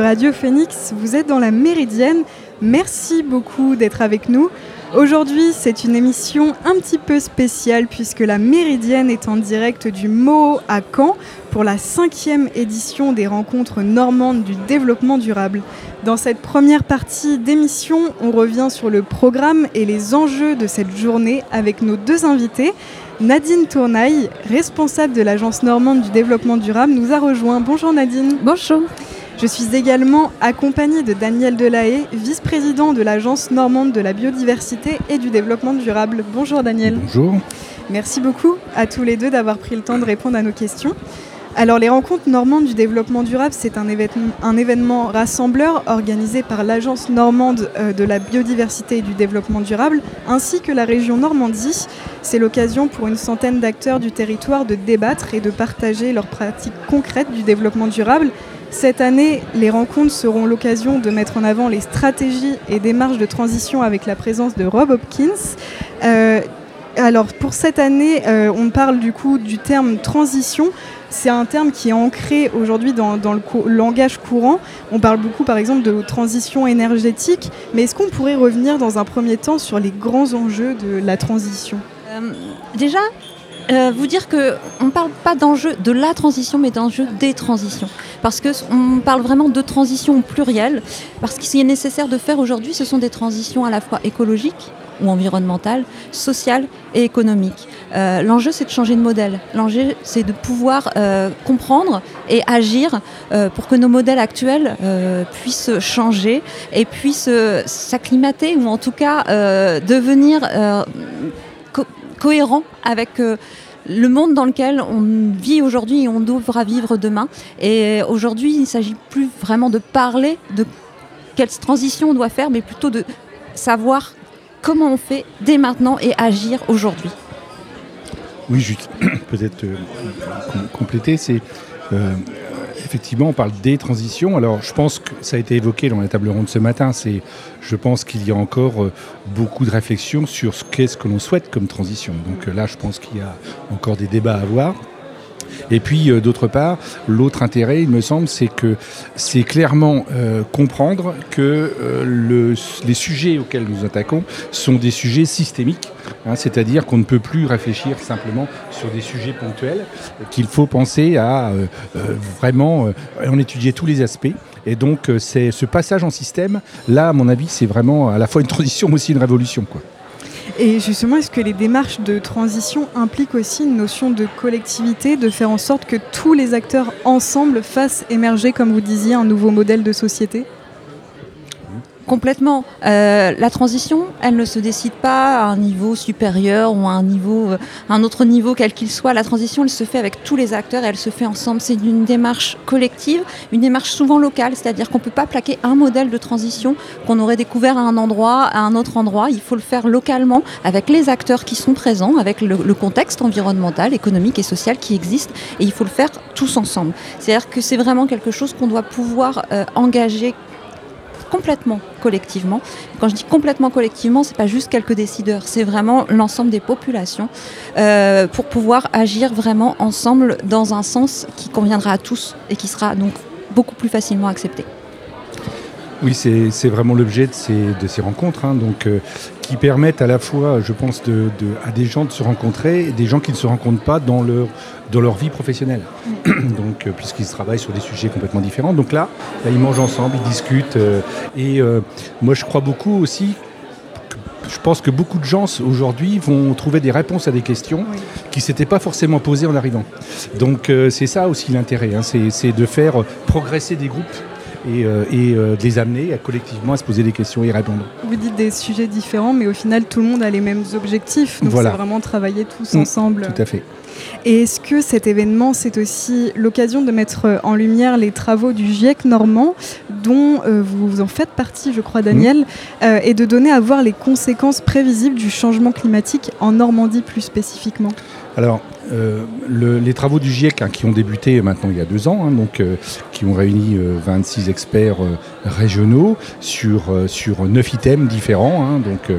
Radio Phoenix. Vous êtes dans la Méridienne. Merci beaucoup d'être avec nous. Aujourd'hui, c'est une émission un petit peu spéciale puisque la Méridienne est en direct du MO à Caen pour la cinquième édition des rencontres normandes du développement durable. Dans cette première partie d'émission, on revient sur le programme et les enjeux de cette journée avec nos deux invités. Nadine Tournaille, responsable de l'Agence normande du développement durable, nous a rejoint. Bonjour Nadine. Bonjour. Je suis également accompagnée de Daniel Delahaye, vice-président de l'Agence normande de la biodiversité et du développement durable. Bonjour Daniel. Bonjour. Merci beaucoup à tous les deux d'avoir pris le temps de répondre à nos questions. Alors les rencontres normandes du développement durable, c'est un, un, événement rassembleur organisé par l'Agence normande euh, de la biodiversité et du développement durable, ainsi que la région Normandie. C'est l'occasion pour une centaine d'acteurs du territoire de débattre et de partager leurs pratiques concrètes du développement durable cette année, les rencontres seront l'occasion de mettre en avant les stratégies et démarches de transition avec la présence de Rob Hopkins. Euh, alors pour cette année, euh, on parle du coup du terme transition. C'est un terme qui est ancré aujourd'hui dans, le langage courant. On parle beaucoup par exemple de transition énergétique, mais est-ce qu'on pourrait revenir dans un premier temps sur les grands enjeux de la transition? Euh, Déjà, euh, vous dire qu'on ne parle pas d'enjeu de la transition, mais d'enjeu des transitions. Parce qu'on parle vraiment de transition plurielle. Parce que ce qui est nécessaire de faire aujourd'hui, ce sont des transitions à la fois écologiques ou environnementales, sociales et économiques. Euh, l'enjeu, c'est de changer de modèle. L'enjeu, c'est de pouvoir euh, comprendre et agir pour que nos modèles actuels puissent changer et puissent s'acclimater ou en tout cas devenir cohérent avec euh, le monde dans lequel on vit aujourd'hui et on devra vivre demain. Et aujourd'hui, il ne s'agit plus vraiment de parler de quelle transition on doit faire, mais plutôt de savoir comment on fait dès maintenant et agir aujourd'hui. Oui, juste peut-être euh, compléter, c'est euh, effectivement, on parle des transitions. Alors, je pense que ça a été évoqué dans la table ronde ce matin. C'est, je pense qu'il y a encore euh, beaucoup de réflexions sur ce qu'est-ce que l'on souhaite comme transition. Donc euh, là, je pense qu'il y a encore des débats à avoir. Et puis, euh, d'autre part, l'autre intérêt, il me semble, c'est que c'est clairement euh, comprendre que euh, le, les sujets auxquels nous attaquons sont des sujets systémiques, hein, c'est-à-dire qu'on ne peut plus réfléchir simplement sur des sujets ponctuels, qu'il faut penser à vraiment en étudier tous les aspects. Et donc, c'est ce passage en système, là, à mon avis, c'est vraiment à la fois une transition, mais aussi une révolution. Quoi. Et justement, est-ce que les démarches de transition impliquent aussi une notion de collectivité, de faire en sorte que tous les acteurs ensemble fassent émerger, comme vous disiez, un nouveau modèle de société? Complètement. Euh, la transition, elle ne se décide pas à un niveau supérieur ou à un niveau, euh, un autre niveau quel qu'il soit. La transition, elle se fait avec tous les acteurs et elle se fait ensemble. C'est une démarche collective, une démarche souvent locale, c'est-à-dire qu'on ne peut pas plaquer un modèle de transition qu'on aurait découvert à un endroit, à un autre endroit. Il faut le faire localement avec les acteurs qui sont présents, avec le, contexte environnemental, économique et social qui existe, et il faut le faire tous ensemble. C'est-à-dire que c'est vraiment quelque chose qu'on doit pouvoir euh, engager complètement collectivement. Quand je dis complètement collectivement, c'est pas juste quelques décideurs, c'est vraiment l'ensemble des populations euh, pour pouvoir agir vraiment ensemble dans un sens qui conviendra à tous et qui sera donc beaucoup plus facilement accepté. Oui, c'est vraiment l'objet de ces, rencontres, hein, euh, qui permettent à la fois, je pense, de, à des gens de se rencontrer et des gens qui ne se rencontrent pas dans leur, dans leur vie professionnelle. donc, euh, puisqu'ils travaillent sur des sujets complètement différents. Donc là, ils mangent ensemble, ils discutent. Euh, et moi, je crois beaucoup aussi je pense que beaucoup de gens aujourd'hui vont trouver des réponses à des questions qui ne s'étaient pas forcément posées en arrivant. Donc c'est ça aussi l'intérêt, hein, c'est de faire progresser des groupes et, euh, euh, de les amener à, collectivement à se poser des questions et y répondre. Vous dites des sujets différents, mais au final, tout le monde a les mêmes objectifs. Donc, c'est vraiment travailler tous mmh, ensemble. Tout à fait. Et est-ce que cet événement, c'est aussi l'occasion de mettre en lumière les travaux du GIEC normand, dont euh, vous en faites partie, je crois, Daniel, mmh. et de donner à voir les conséquences prévisibles du changement climatique en Normandie plus spécifiquement? Alors, euh, les travaux du GIEC hein, qui ont débuté maintenant il y a deux ans, hein, donc, euh, qui ont réuni 26 euh, experts régionaux sur, sur 9 items différents. Hein. donc,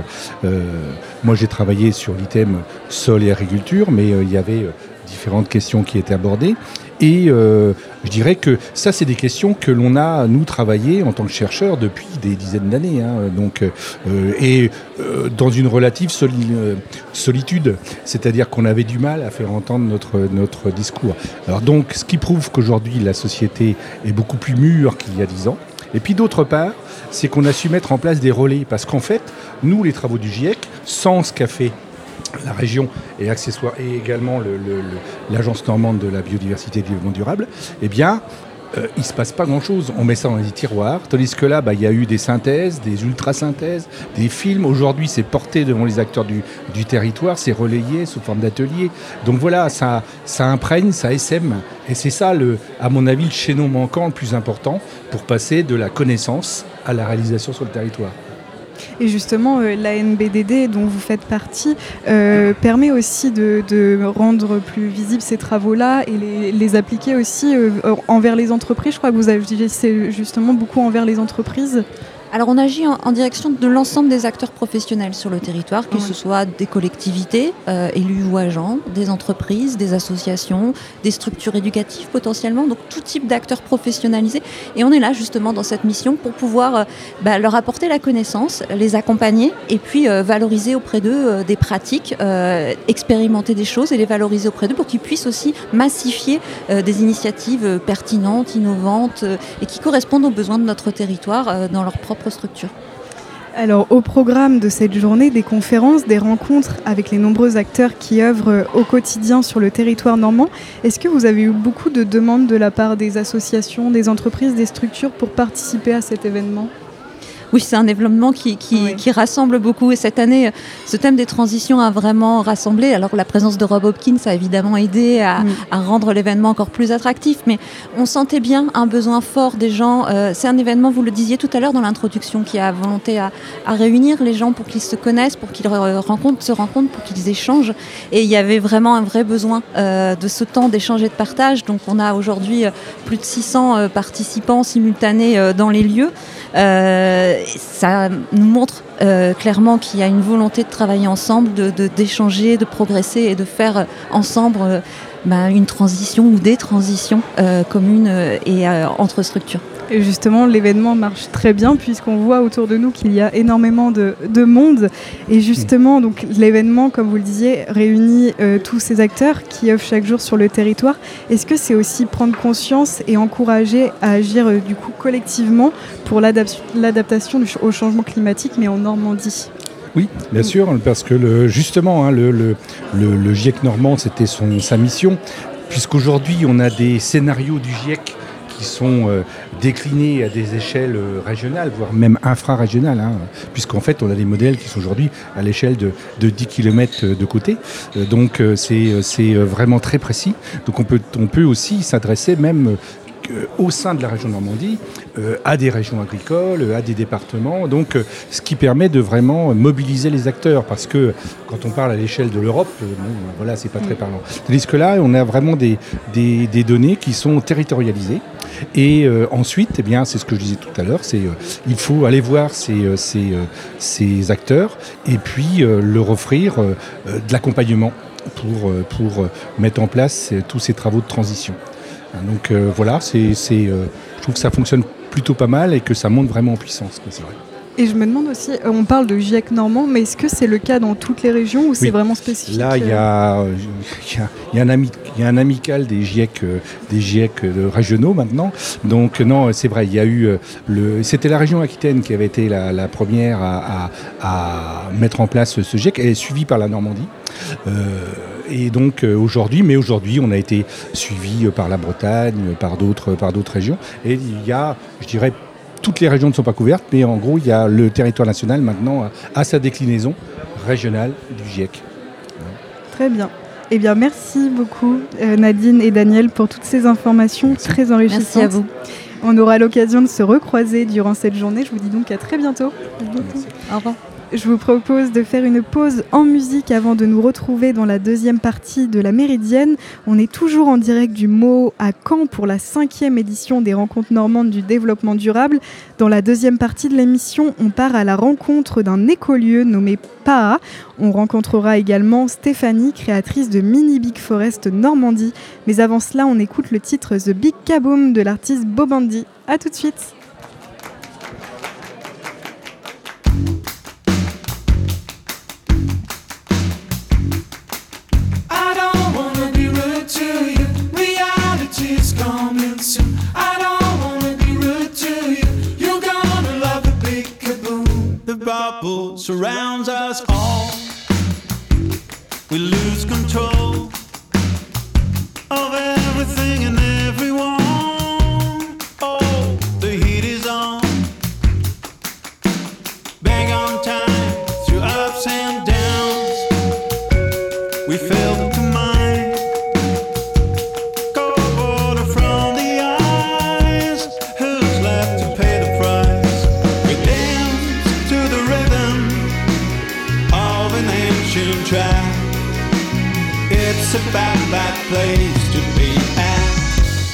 moi j'ai travaillé sur l'item sol et agriculture, mais il y avait différentes questions qui étaient abordées. Et je dirais que ça, c'est des questions que l'on a, nous, travaillé en tant que chercheurs depuis des dizaines d'années. Hein. donc, et dans une relative solitude, c'est-à-dire qu'on avait du mal à faire entendre notre, notre discours. Alors donc, ce qui prouve qu'aujourd'hui, la société est beaucoup plus mûre qu'il y a dix ans. Et puis d'autre part, c'est qu'on a su mettre en place des relais. Parce qu'en fait, nous, les travaux du GIEC, sans ce qu'a fait la région et, accessoire, et également l'Agence normande de la biodiversité et du développement durable, eh bien, euh, il ne se passe pas grand-chose. On met ça dans les tiroirs. Tandis que là, bah, il y a eu des synthèses, des ultra-synthèses, des films. Aujourd'hui, c'est porté devant les acteurs du, territoire, c'est relayé sous forme d'atelier. Donc voilà, ça, imprègne, ça SM. Et c'est ça, à mon avis, le chaînon manquant le plus important pour passer de la connaissance à la réalisation sur le territoire. Et justement, euh, l'ANBDD dont vous faites partie euh, permet aussi de, rendre plus visibles ces travaux-là et les, appliquer aussi euh, envers les entreprises. Je crois que vous agissez justement beaucoup envers les entreprises. Alors on agit en, direction de l'ensemble des acteurs professionnels sur le territoire, que ce soit des collectivités, euh, élus ou agents, des entreprises, des associations, des structures éducatives potentiellement, donc tout type d'acteurs professionnalisés. Et on est là justement dans cette mission pour pouvoir euh, bah, leur apporter la connaissance, les accompagner et puis euh, valoriser auprès d'eux des pratiques, expérimenter des choses et les valoriser auprès d'eux pour qu'ils puissent aussi massifier des initiatives pertinentes, innovantes et qui correspondent aux besoins de notre territoire dans leur propre alors, au programme de cette journée, des conférences, des rencontres avec les nombreux acteurs qui œuvrent au quotidien sur le territoire normand. Est-ce que vous avez eu beaucoup de demandes de la part des associations, des entreprises, des structures pour participer à cet événement? Oui, c'est un développement qui, qui, rassemble beaucoup. Et cette année, ce thème des transitions a vraiment rassemblé. Alors la présence de Rob Hopkins a évidemment aidé à, rendre l'événement encore plus attractif. Mais on sentait bien un besoin fort des gens. Euh, c'est un événement, vous le disiez tout à l'heure dans l'introduction, qui a volonté à, réunir les gens pour qu'ils se connaissent, pour qu'ils rencontrent, se rencontrent, pour qu'ils échangent. Et il y avait vraiment un vrai besoin euh, de ce temps d'échange et de partage. Donc on a aujourd'hui euh, plus de 600 participants simultanés dans les lieux ça nous montre euh, clairement qu'il y a une volonté de travailler ensemble, d'échanger, de, de, progresser et de faire ensemble euh, bah, une transition ou des transitions euh, communes et entre structures. Justement, l'événement marche très bien puisqu'on voit autour de nous qu'il y a énormément de, monde. Et justement, donc l'événement, comme vous le disiez, réunit euh, tous ces acteurs qui œuvrent chaque jour sur le territoire. Est-ce que c'est aussi prendre conscience et encourager à agir euh, du coup collectivement pour l'adaptation au changement climatique, mais en Normandie? Oui, bien sûr, parce que justement, hein, le, le, le, GIEC normand, c'était sa mission, puisqu'aujourd'hui, on a des scénarios du GIEC qui sont euh, déclinés à des échelles euh, régionales, voire même infrarégionales, hein, puisqu'en fait on a des modèles qui sont aujourd'hui à l'échelle de, 10 km de côté. Euh, donc c'est vraiment très précis. Donc on peut, on peut aussi s'adresser même au sein de la région Normandie, euh, à des régions agricoles, à des départements, donc euh, ce qui permet de vraiment mobiliser les acteurs, parce que quand on parle à l'échelle de l'Europe, euh, voilà, c'est pas très parlant. Tandis que là, on a vraiment des, des, données qui sont territorialisées. Et ensuite, eh bien, c'est ce que je disais tout à l'heure, c'est il faut aller voir ces, ces acteurs et puis leur offrir de l'accompagnement pour, mettre en place tous ces travaux de transition. Donc euh, voilà, c'est, euh, je trouve que ça fonctionne plutôt pas mal et que ça monte vraiment en puissance. Et je me demande aussi, euh, on parle de GIEC normand, mais est-ce que c'est le cas dans toutes les régions ou c'est vraiment spécifique Là, il y a, y, a, un amical des GIEC, des GIEC régionaux maintenant. Donc non, c'est vrai, il y a eu le, c'était la région Aquitaine qui avait été la, première à, mettre en place ce GIEC. Elle est suivie par la Normandie et donc euh, aujourd'hui, mais aujourd'hui, on a été suivi euh, par la Bretagne, par d'autres, par d'autres régions. Et il y a, je dirais, toutes les régions ne sont pas couvertes, mais en gros, il y a le territoire national maintenant à sa déclinaison régionale du GIEC. Très bien. Eh bien, merci beaucoup euh, Nadine et Daniel pour toutes ces informations très enrichissantes. Merci à vous. On aura l'occasion de se recroiser durant cette journée. Je vous dis donc à très bientôt. Au revoir. Je vous propose de faire une pause en musique avant de nous retrouver dans la deuxième partie de la Méridienne. On est toujours en direct du mot à Caen pour la cinquième édition des rencontres normandes du développement durable. Dans la deuxième partie de l'émission, on part à la rencontre d'un écolieu nommé PAA. On rencontrera également Stéphanie, créatrice de Mini Big Forest Normandie. Mais avant cela, on écoute le titre The Big Kaboom de l'artiste Bobandi. A tout de suite an track. It's a bad, bad place to be at.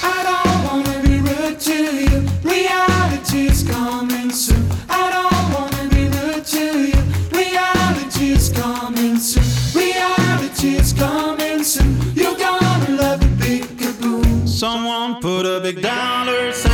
I don't wanna be rude to you. Reality's coming soon. I don't wanna be rude to you. Reality's coming soon. Reality's coming soon. You're gonna love the big kaboom. Someone put a big dollar sign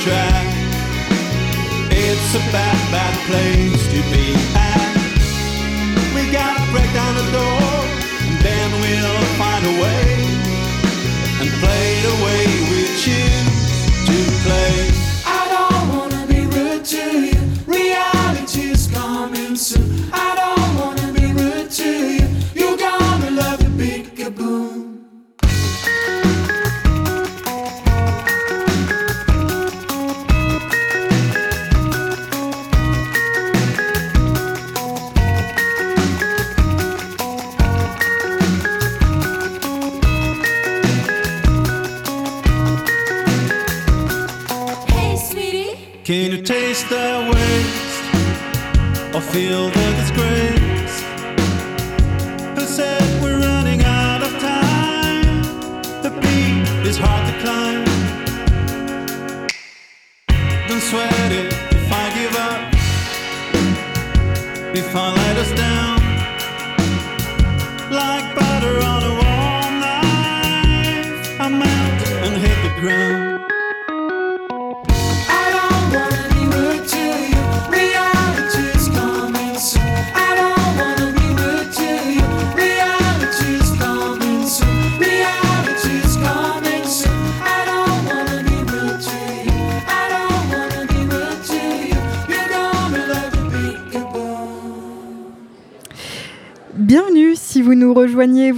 track. It's a bad, bad place to be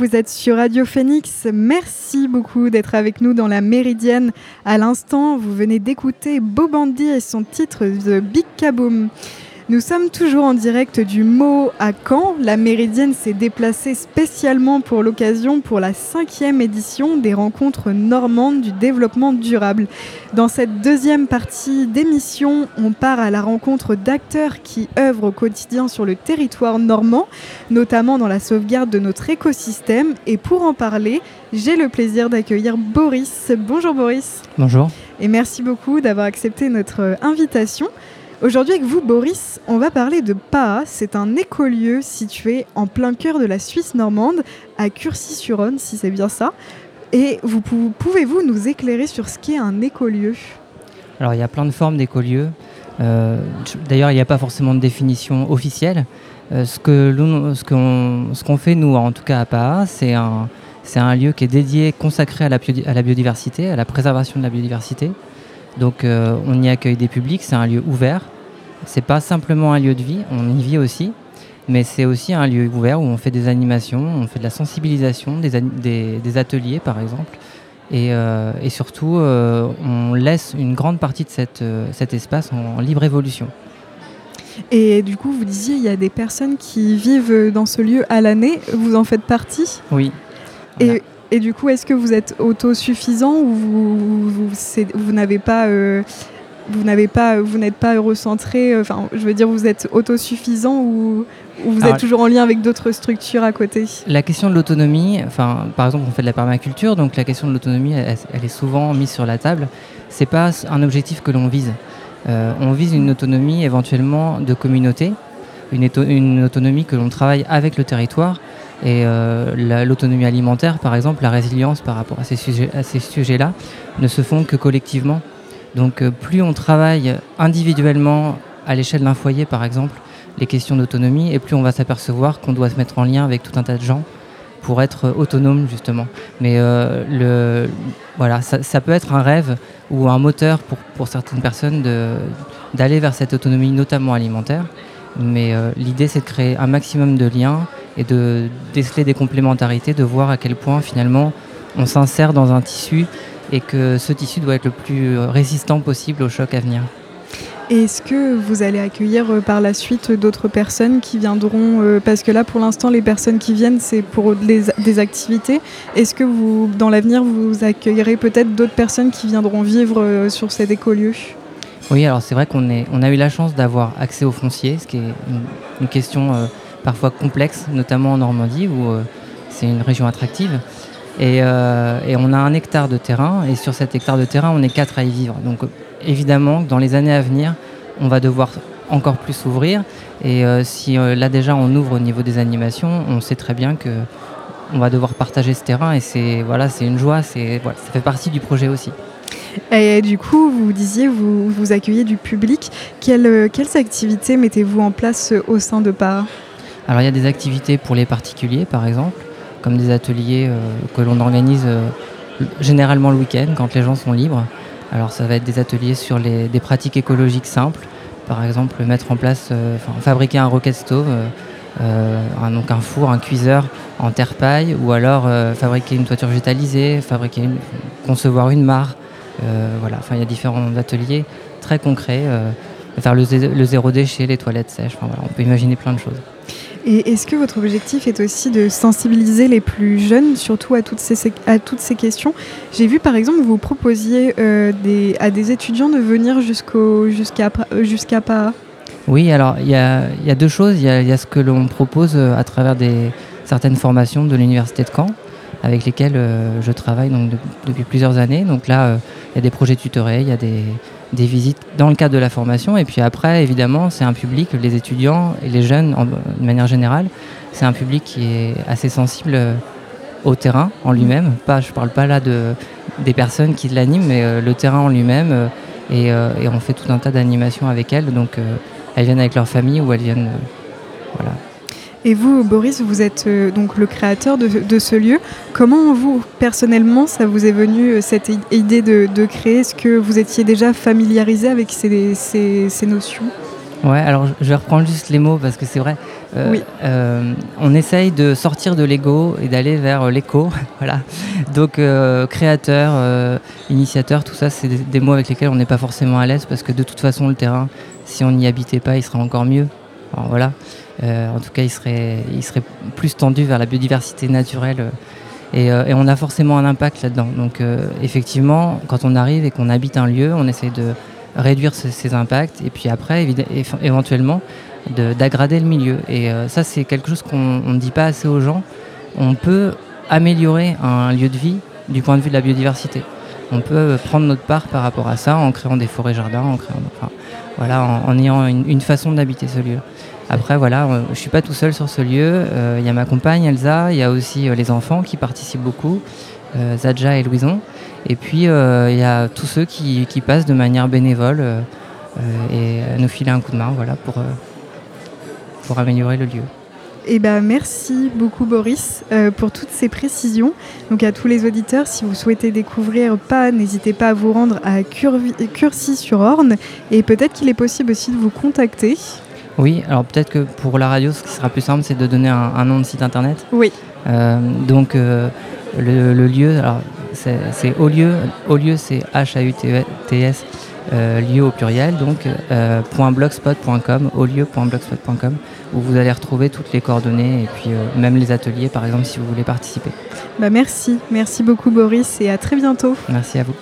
vous êtes sur Radio Phoenix. Merci beaucoup d'être avec nous dans la Méridienne. À l'instant, vous venez d'écouter Bobandi et son titre The Big Kaboom. Nous sommes toujours en direct du Mot à Caen. La Méridienne s'est déplacée spécialement pour l'occasion pour la cinquième édition des rencontres normandes du développement durable. Dans cette deuxième partie d'émission, on part à la rencontre d'acteurs qui œuvrent au quotidien sur le territoire normand, notamment dans la sauvegarde de notre écosystème. Et pour en parler, j'ai le plaisir d'accueillir Boris. Bonjour Boris. Bonjour. Et merci beaucoup d'avoir accepté notre invitation. Aujourd'hui avec vous, Boris, on va parler de PAA. C'est un écolieu situé en plein cœur de la Suisse normande, à Curcy-sur-Rhône, si c'est bien ça. Et vous pou- pouvez-vous nous éclairer sur ce qu'est un écolieu? Alors il y a plein de formes d'écolieux. Euh, D'ailleurs, il n'y a pas forcément de définition officielle. Euh, ce qu'on fait, nous, en tout cas à PAA, c'est un, un lieu qui est dédié, consacré à la, à la biodiversité, à la préservation de la biodiversité. Donc euh, on y accueille des publics, c'est un lieu ouvert. C'est pas simplement un lieu de vie, on y vit aussi, mais c'est aussi un lieu ouvert où on fait des animations, on fait de la sensibilisation, des, des- des ateliers par exemple. Et, euh, et surtout, euh, on laisse une grande partie de cette, cet espace en, libre évolution. Et du coup, vous disiez, il y a des personnes qui vivent dans ce lieu à l'année. Vous en faites partie? Oui. Voilà. Et, et du coup, est-ce que vous êtes autosuffisant ou vous, vous, c'est- vous n'avez pas, euh, vous n'avez pas, vous n'êtes pas recentré. euh, Enfin, je veux dire, vous êtes autosuffisant ou, ou vous Alors, êtes toujours en lien avec d'autres structures à côté? La question de l'autonomie, enfin, par exemple, on fait de la permaculture, donc la question de l'autonomie, elle, elle est souvent mise sur la table. C'est pas un objectif que l'on vise. Euh, on vise une autonomie éventuellement de communauté, une autonomie que l'on travaille avec le territoire. Et euh, la- l'autonomie alimentaire, par exemple, la résilience par rapport à ces sujets-là, ne se font que collectivement. Donc, euh, plus on travaille individuellement à l'échelle d'un foyer, par exemple, les questions d'autonomie, et plus on va s'apercevoir qu'on doit se mettre en lien avec tout un tas de gens pour être autonome justement. Mais euh, voilà, ça, ça peut être un rêve ou un moteur pour, pour certaines personnes d'aller vers cette autonomie, notamment alimentaire. Mais l'idée, c'est de créer un maximum de liens et de déceler des complémentarités, de voir à quel point finalement on s'insère dans un tissu et que ce tissu doit être le plus résistant possible au choc à venir. Est-ce que vous allez accueillir euh, par la suite d'autres personnes qui viendront euh, Parce que là, pour l'instant, les personnes qui viennent, c'est pour des, des activités. Est-ce que vous, dans l'avenir, vous accueillerez peut-être d'autres personnes qui viendront vivre euh, sur cet écolieu? Oui, alors c'est vrai qu'on on a eu la chance d'avoir accès au foncier, ce qui est une, une question euh, parfois complexe, notamment en Normandie où euh, c'est une région attractive. Et, euh, et on a un hectare de terrain, et sur cet hectare de terrain, on est quatre à y vivre. Donc euh, évidemment, dans les années à venir, on va devoir encore plus s'ouvrir. Et si là déjà on ouvre au niveau des animations, on sait très bien que on va devoir partager ce terrain, et c'est voilà, c'est une joie, c'est voilà, ça fait partie du projet aussi. Et du coup, vous disiez, vous, vous accueillez du public. Quelles, quelles activités mettez-vous en place au sein de PAA Alors il y a des activités pour les particuliers par exemple, comme des ateliers euh, que l'on organise euh, généralement le week-end quand les gens sont libres. Alors ça va être des ateliers sur les, des pratiques écologiques simples, par exemple mettre en place, euh, enfin, fabriquer un rocket stove, un, donc un four, un cuiseur en terre paille, ou alors fabriquer une toiture végétalisée, fabriquer une- concevoir une mare. Voilà, enfin il y a différents ateliers très concrets. faire le, le zéro déchet, les toilettes sèches, enfin, voilà, on peut imaginer plein de choses. Et est-ce que votre objectif est aussi de sensibiliser les plus jeunes, surtout à toutes ces, à toutes ces questions? J'ai vu par exemple vous proposiez euh, des, à des étudiants de venir jusqu'au, jusqu'à, euh, jusqu'à. Oui, alors il y a, y a deux choses. Il y a, ce que l'on propose euh, à travers des, certaines formations de l'Université de Caen, avec lesquelles je travaille donc, de- depuis plusieurs années. Donc là, il y a des projets tutorés, il y a des, des visites dans le cadre de la formation. Et puis après, évidemment, c'est un public, les étudiants et les jeunes en- de manière générale, c'est un public qui est assez sensible euh, au terrain en lui-même. Pas, je ne parle pas là de, des personnes qui l'animent, mais euh, le terrain en lui-même. euh, et, et on fait tout un tas d'animations avec elles. Donc elles viennent avec leur famille ou elles viennent. voilà. Et vous, Boris, vous êtes euh, donc le créateur de, de ce lieu. Comment vous, personnellement, ça vous est venu euh, cette idée de, de créer? Est-ce que vous étiez déjà familiarisé avec ces, ces- ces notions? Ouais, alors je- vais reprendre juste les mots parce que c'est vrai. Euh, Oui. euh, on essaye de sortir de l'ego et d'aller vers l'écho. voilà. Donc euh, créateur, initiateur, tout ça, c'est des, des mots avec lesquels on n'est pas forcément à l'aise parce que de toute façon, le terrain, si on n'y habitait pas, il serait encore mieux. Alors voilà. Euh, en tout cas, il serait, plus tendu vers la biodiversité naturelle. euh, et, euh, et on a forcément un impact là-dedans. Donc effectivement, quand on arrive et qu'on habite un lieu, on essaie de réduire ce- ces impacts et puis après, éventuellement, de- d'aggrader le milieu. Et ça, c'est quelque chose qu'on on ne dit pas assez aux gens. On peut améliorer un lieu de vie du point de vue de la biodiversité. On peut prendre notre part par rapport à ça en créant des forêts-jardins, en en, ayant une façon d'habiter ce lieu. Après, voilà, euh, je suis pas tout seul sur ce lieu. Euh, Il y a ma compagne Elsa, il y a aussi euh, les enfants qui participent beaucoup, Zadja et Louison. Et puis, il y a tous ceux qui, passent de manière bénévole et nous filer un coup de main voilà, pour, pour améliorer le lieu. Eh ben, merci beaucoup Boris pour toutes ces précisions. Donc à tous les auditeurs, si vous souhaitez découvrir pas, n'hésitez pas à vous rendre à Curcy-sur-Orne et peut-être qu'il est possible aussi de vous contacter. Oui, alors peut-être que pour la radio, ce qui sera plus simple, c'est de donner un, un nom de site internet. Oui. Euh, donc euh, le, le lieu, alors c'est au lieu, au lieu c'est H-A-U-T-S, euh, lieu au pluriel, donc .blogspot.com, au lieu.blogspot.com, où vous allez retrouver toutes les coordonnées et puis même les ateliers par exemple si vous voulez participer. Bah, merci, merci beaucoup Boris et à très bientôt. Merci à vous.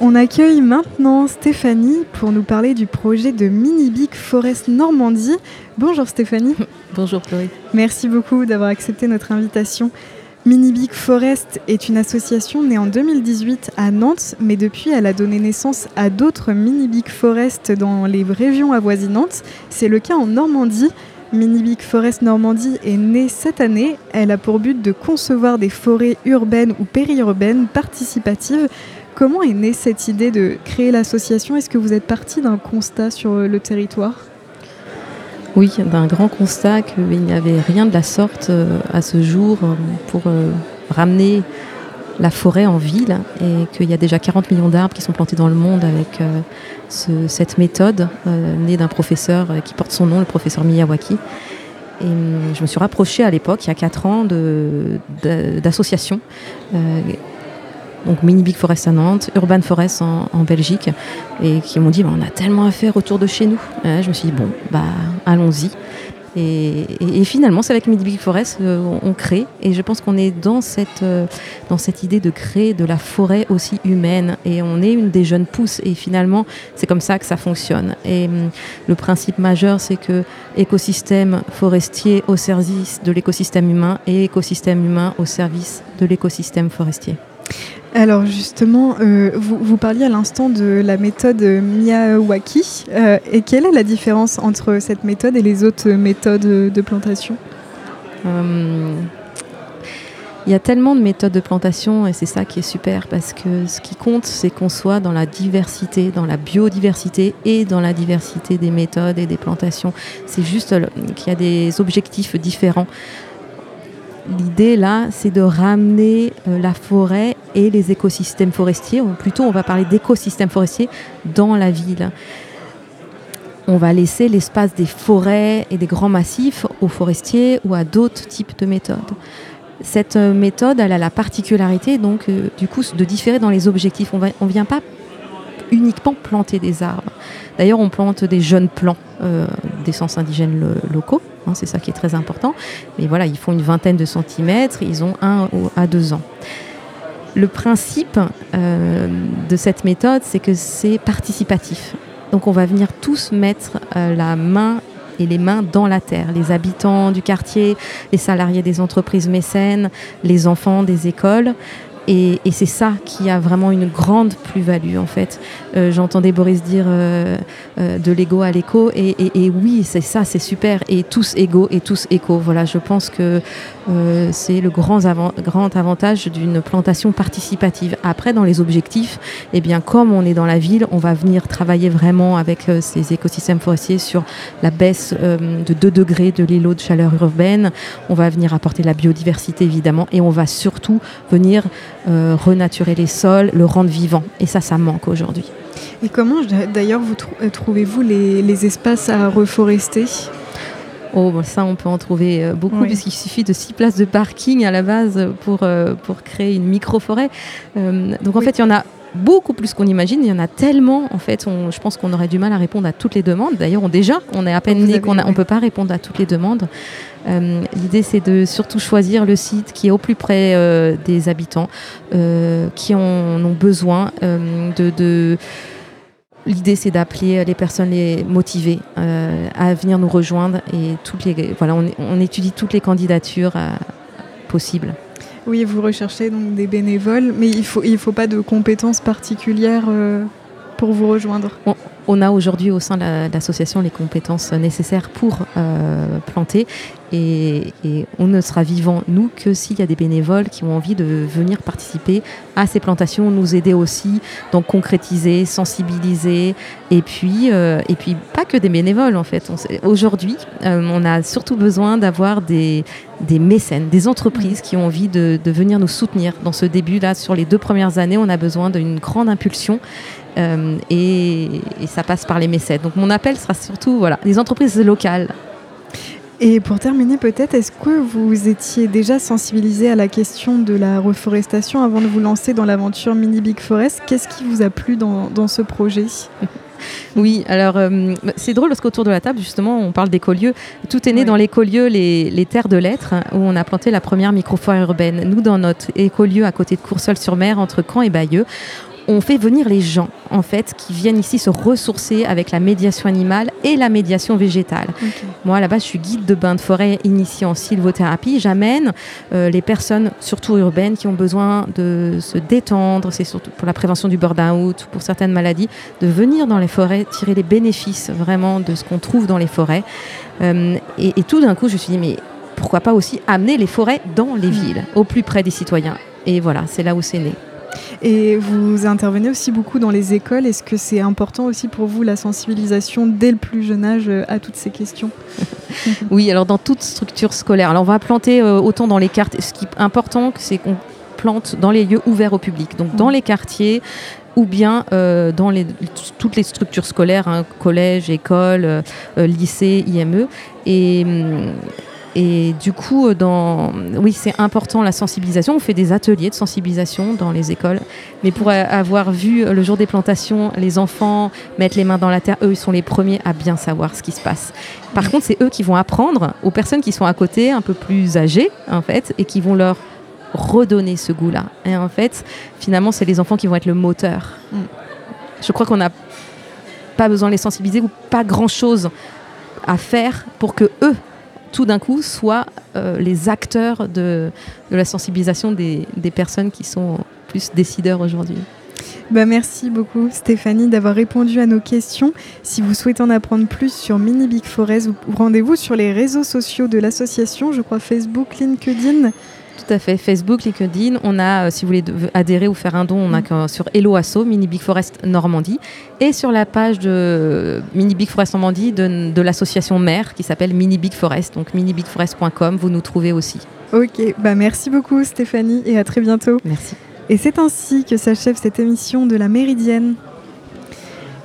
On accueille maintenant Stéphanie pour nous parler du projet de Mini Big Forest Normandie. Bonjour Stéphanie. Bonjour Chloé. Merci beaucoup d'avoir accepté notre invitation. Mini Big Forest est une association née en 2018 à Nantes, mais depuis elle a donné naissance à d'autres Mini Big Forest dans les régions avoisinantes. C'est le cas en Normandie. Mini Big Forest Normandie est née cette année. Elle a pour but de concevoir des forêts urbaines ou périurbaines participatives. Comment est née cette idée de créer l'association? Est-ce que vous êtes parti d'un constat sur euh, le territoire? Oui, d'un grand constat qu'il n'y avait rien de la sorte euh, à ce jour euh, pour ramener la forêt en ville et qu'il y a déjà 40 millions d'arbres qui sont plantés dans le monde avec ce- cette méthode née d'un professeur qui porte son nom, le professeur Miyawaki. Je me suis rapprochée à l'époque, il y a 4 ans, d'associations. Donc Mini Big Forest à Nantes, Urban Forest en, Belgique, et qui m'ont dit bah, on a tellement à faire autour de chez nous. Je me suis dit bon, bah allons-y. Et, finalement, c'est avec Mini Big Forest euh, on, on crée, et je pense qu'on est dans cette, euh, dans cette idée de créer de la forêt aussi humaine, et on est une des jeunes pousses, et finalement, c'est comme ça que ça fonctionne. Et hum, le principe majeur, c'est que écosystème forestier au service de l'écosystème humain, et écosystème humain au service de l'écosystème forestier. Alors justement, euh, vous, parliez à l'instant de la méthode Miyawaki. Euh, et quelle est la différence entre cette méthode et les autres méthodes de plantation? Euh, Il y a tellement de méthodes de plantation et c'est ça qui est super parce que ce qui compte, c'est qu'on soit dans la diversité, dans la biodiversité et dans la diversité des méthodes et des plantations. C'est juste qu'il y a des objectifs différents. L'idée là, c'est de ramener euh, la forêt et les écosystèmes forestiers, ou plutôt on va parler d'écosystèmes forestiers dans la ville. On va laisser l'espace des forêts et des grands massifs aux forestiers ou à d'autres types de méthodes. Cette euh, méthode, elle a la particularité donc euh, du coup de différer dans les objectifs. On ne vient pas uniquement planter des arbres. D'ailleurs, on plante des jeunes plants d'essence indigène lo- locaux. hein, c'est ça qui est très important. Mais voilà, ils font une vingtaine de centimètres. Ils ont un à deux ans. Le principe euh, de cette méthode, c'est que c'est participatif. Donc on va venir tous mettre euh, la main et les mains dans la terre. Les habitants du quartier, les salariés des entreprises mécènes, les enfants des écoles. Et, et c'est ça qui a vraiment une grande plus-value en fait. Euh, J'entendais Boris dire euh, euh, de l'ego à l'écho et, et- et oui, c'est ça, c'est super. Et tous égaux et tous échos. Voilà, je pense que euh, c'est le grand, avan- grand avantage d'une plantation participative. Après, dans les objectifs, eh bien, comme on est dans la ville, on va venir travailler vraiment avec euh, ces écosystèmes forestiers sur la baisse euh, de 2 degrés de l'îlot de chaleur urbaine. On va venir apporter la biodiversité évidemment et on va surtout venir euh, renaturer les sols, le rendre vivant. Et ça, ça manque aujourd'hui. Et comment d'ailleurs vous trou- euh, trouvez-vous les, les espaces à reforester? Oh, bon, ça, on peut en trouver euh, beaucoup, Oui. puisqu'il suffit de six places de parking à la base pour, euh, pour créer une micro-forêt. Donc, en fait, il y en a beaucoup plus qu'on imagine. Il y en a tellement, en fait, on- je pense qu'on aurait du mal à répondre à toutes les demandes. D'ailleurs, on, déjà, on est à peine né qu'on ne peut pas répondre à toutes les demandes. Euh, L'idée, c'est de surtout choisir le site qui est au plus près euh, des habitants, euh, qui en ont besoin de... de L'idée, c'est d'appeler les personnes les motivées euh, à venir nous rejoindre et toutes les, voilà, on, on étudie toutes les candidatures euh, possibles. Oui, vous recherchez donc des bénévoles, mais il faut il faut pas de compétences particulières euh, vous rejoindre On a aujourd'hui au sein de la- de l'association les compétences nécessaires pour euh, planter et, on ne sera vivant, nous, que s'il y a des bénévoles qui ont envie de venir participer à ces plantations, nous aider aussi, donc concrétiser, sensibiliser et puis, euh, et puis pas que des bénévoles en fait. Aujourd'hui, euh, on a surtout besoin d'avoir des, des mécènes, des entreprises qui ont envie de, de venir nous soutenir dans ce début-là. Sur les deux premières années, on a besoin d'une grande impulsion euh, et, et ça passe par les mécènes. Donc mon appel sera surtout voilà, les entreprises locales. Et pour terminer, peut-être, est-ce que vous étiez déjà sensibilisé à la question de la reforestation avant de vous lancer dans l'aventure Mini Big Forest? Qu'est-ce qui vous a plu dans, dans ce projet? Oui, alors euh, c'est drôle parce qu'autour de la table, justement, on parle d'écolieux. Tout est né dans l'écolieu, les, les terres de lettres, hein, où on a planté la première microfoire urbaine. Nous, dans notre écolieu à côté de Courseul-sur-Mer, entre Caen et Bayeux, on fait venir les gens, en fait, qui viennent ici se ressourcer avec la médiation animale et la médiation végétale. Moi, là-bas, je suis guide de bain de forêt initié en sylvothérapie. J'amène euh, les personnes, surtout urbaines, qui ont besoin de se détendre, c'est surtout pour la prévention du burn-out, pour certaines maladies, de venir dans les forêts, tirer les bénéfices vraiment de ce qu'on trouve dans les forêts. Euh, et, et tout d'un coup, je me suis dit, mais pourquoi pas aussi amener les forêts dans les villes, au plus près des citoyens Et voilà, c'est là où c'est né. Et vous intervenez aussi beaucoup dans les écoles. Est-ce que c'est important aussi pour vous la sensibilisation dès le plus jeune âge euh, à toutes ces questions Oui, alors dans toute structure scolaire. Alors on va planter euh, autant dans les quartiers. Ce qui est important, c'est qu'on plante dans les lieux ouverts au public. Donc dans Mhm. les quartiers ou bien euh, dans les, toutes les structures scolaires, hein, collège, école, euh, lycée, IME. Et, hum, et du coup, euh, dans, oui, c'est important la sensibilisation. On fait des ateliers de sensibilisation dans les écoles. Mais pour avoir vu euh, le jour des plantations, les enfants mettre les mains dans la terre, eux, ils sont les premiers à bien savoir ce qui se passe. Par contre, c'est eux qui vont apprendre aux personnes qui sont à côté, un peu plus âgées, en fait, et qui vont leur redonner ce goût-là. Et en fait, finalement, c'est les enfants qui vont être le moteur. Mm. Je crois qu'on n'a pas besoin de les sensibiliser ou pas grand-chose à faire pour que eux, tout d'un coup, soient euh, les acteurs de, la sensibilisation des, des personnes qui sont plus décideurs aujourd'hui. Bah, merci beaucoup Stéphanie d'avoir répondu à nos questions. Si vous souhaitez en apprendre plus sur Mini Big Forest, vous rendez-vous sur les réseaux sociaux de l'association, je crois Facebook, LinkedIn. Tout à fait. Facebook, LinkedIn. On a, euh, si vous voulez adhérer ou faire un don, on a Mm. sur Hello Asso, Mini Big Forest Normandie. Et sur la page de Mini Big Forest Normandie de, de l'association mère qui s'appelle Mini Big Forest. Donc minibigforest.com, vous nous trouvez aussi. Ok, bah merci beaucoup Stéphanie et à très bientôt. Merci. Et c'est ainsi que s'achève cette émission de la Méridienne.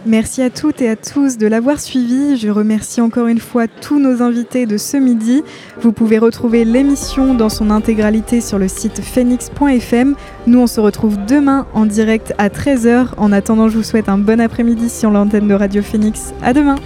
Merci à toutes et à tous de l'avoir suivi. Je remercie encore une fois tous nos invités de ce midi. Vous pouvez retrouver l'émission dans son intégralité sur le site phoenix.fm. Nous, on se retrouve demain en direct à 13h. En attendant, je vous souhaite un bon après-midi sur l'antenne de Radio Phoenix. À demain!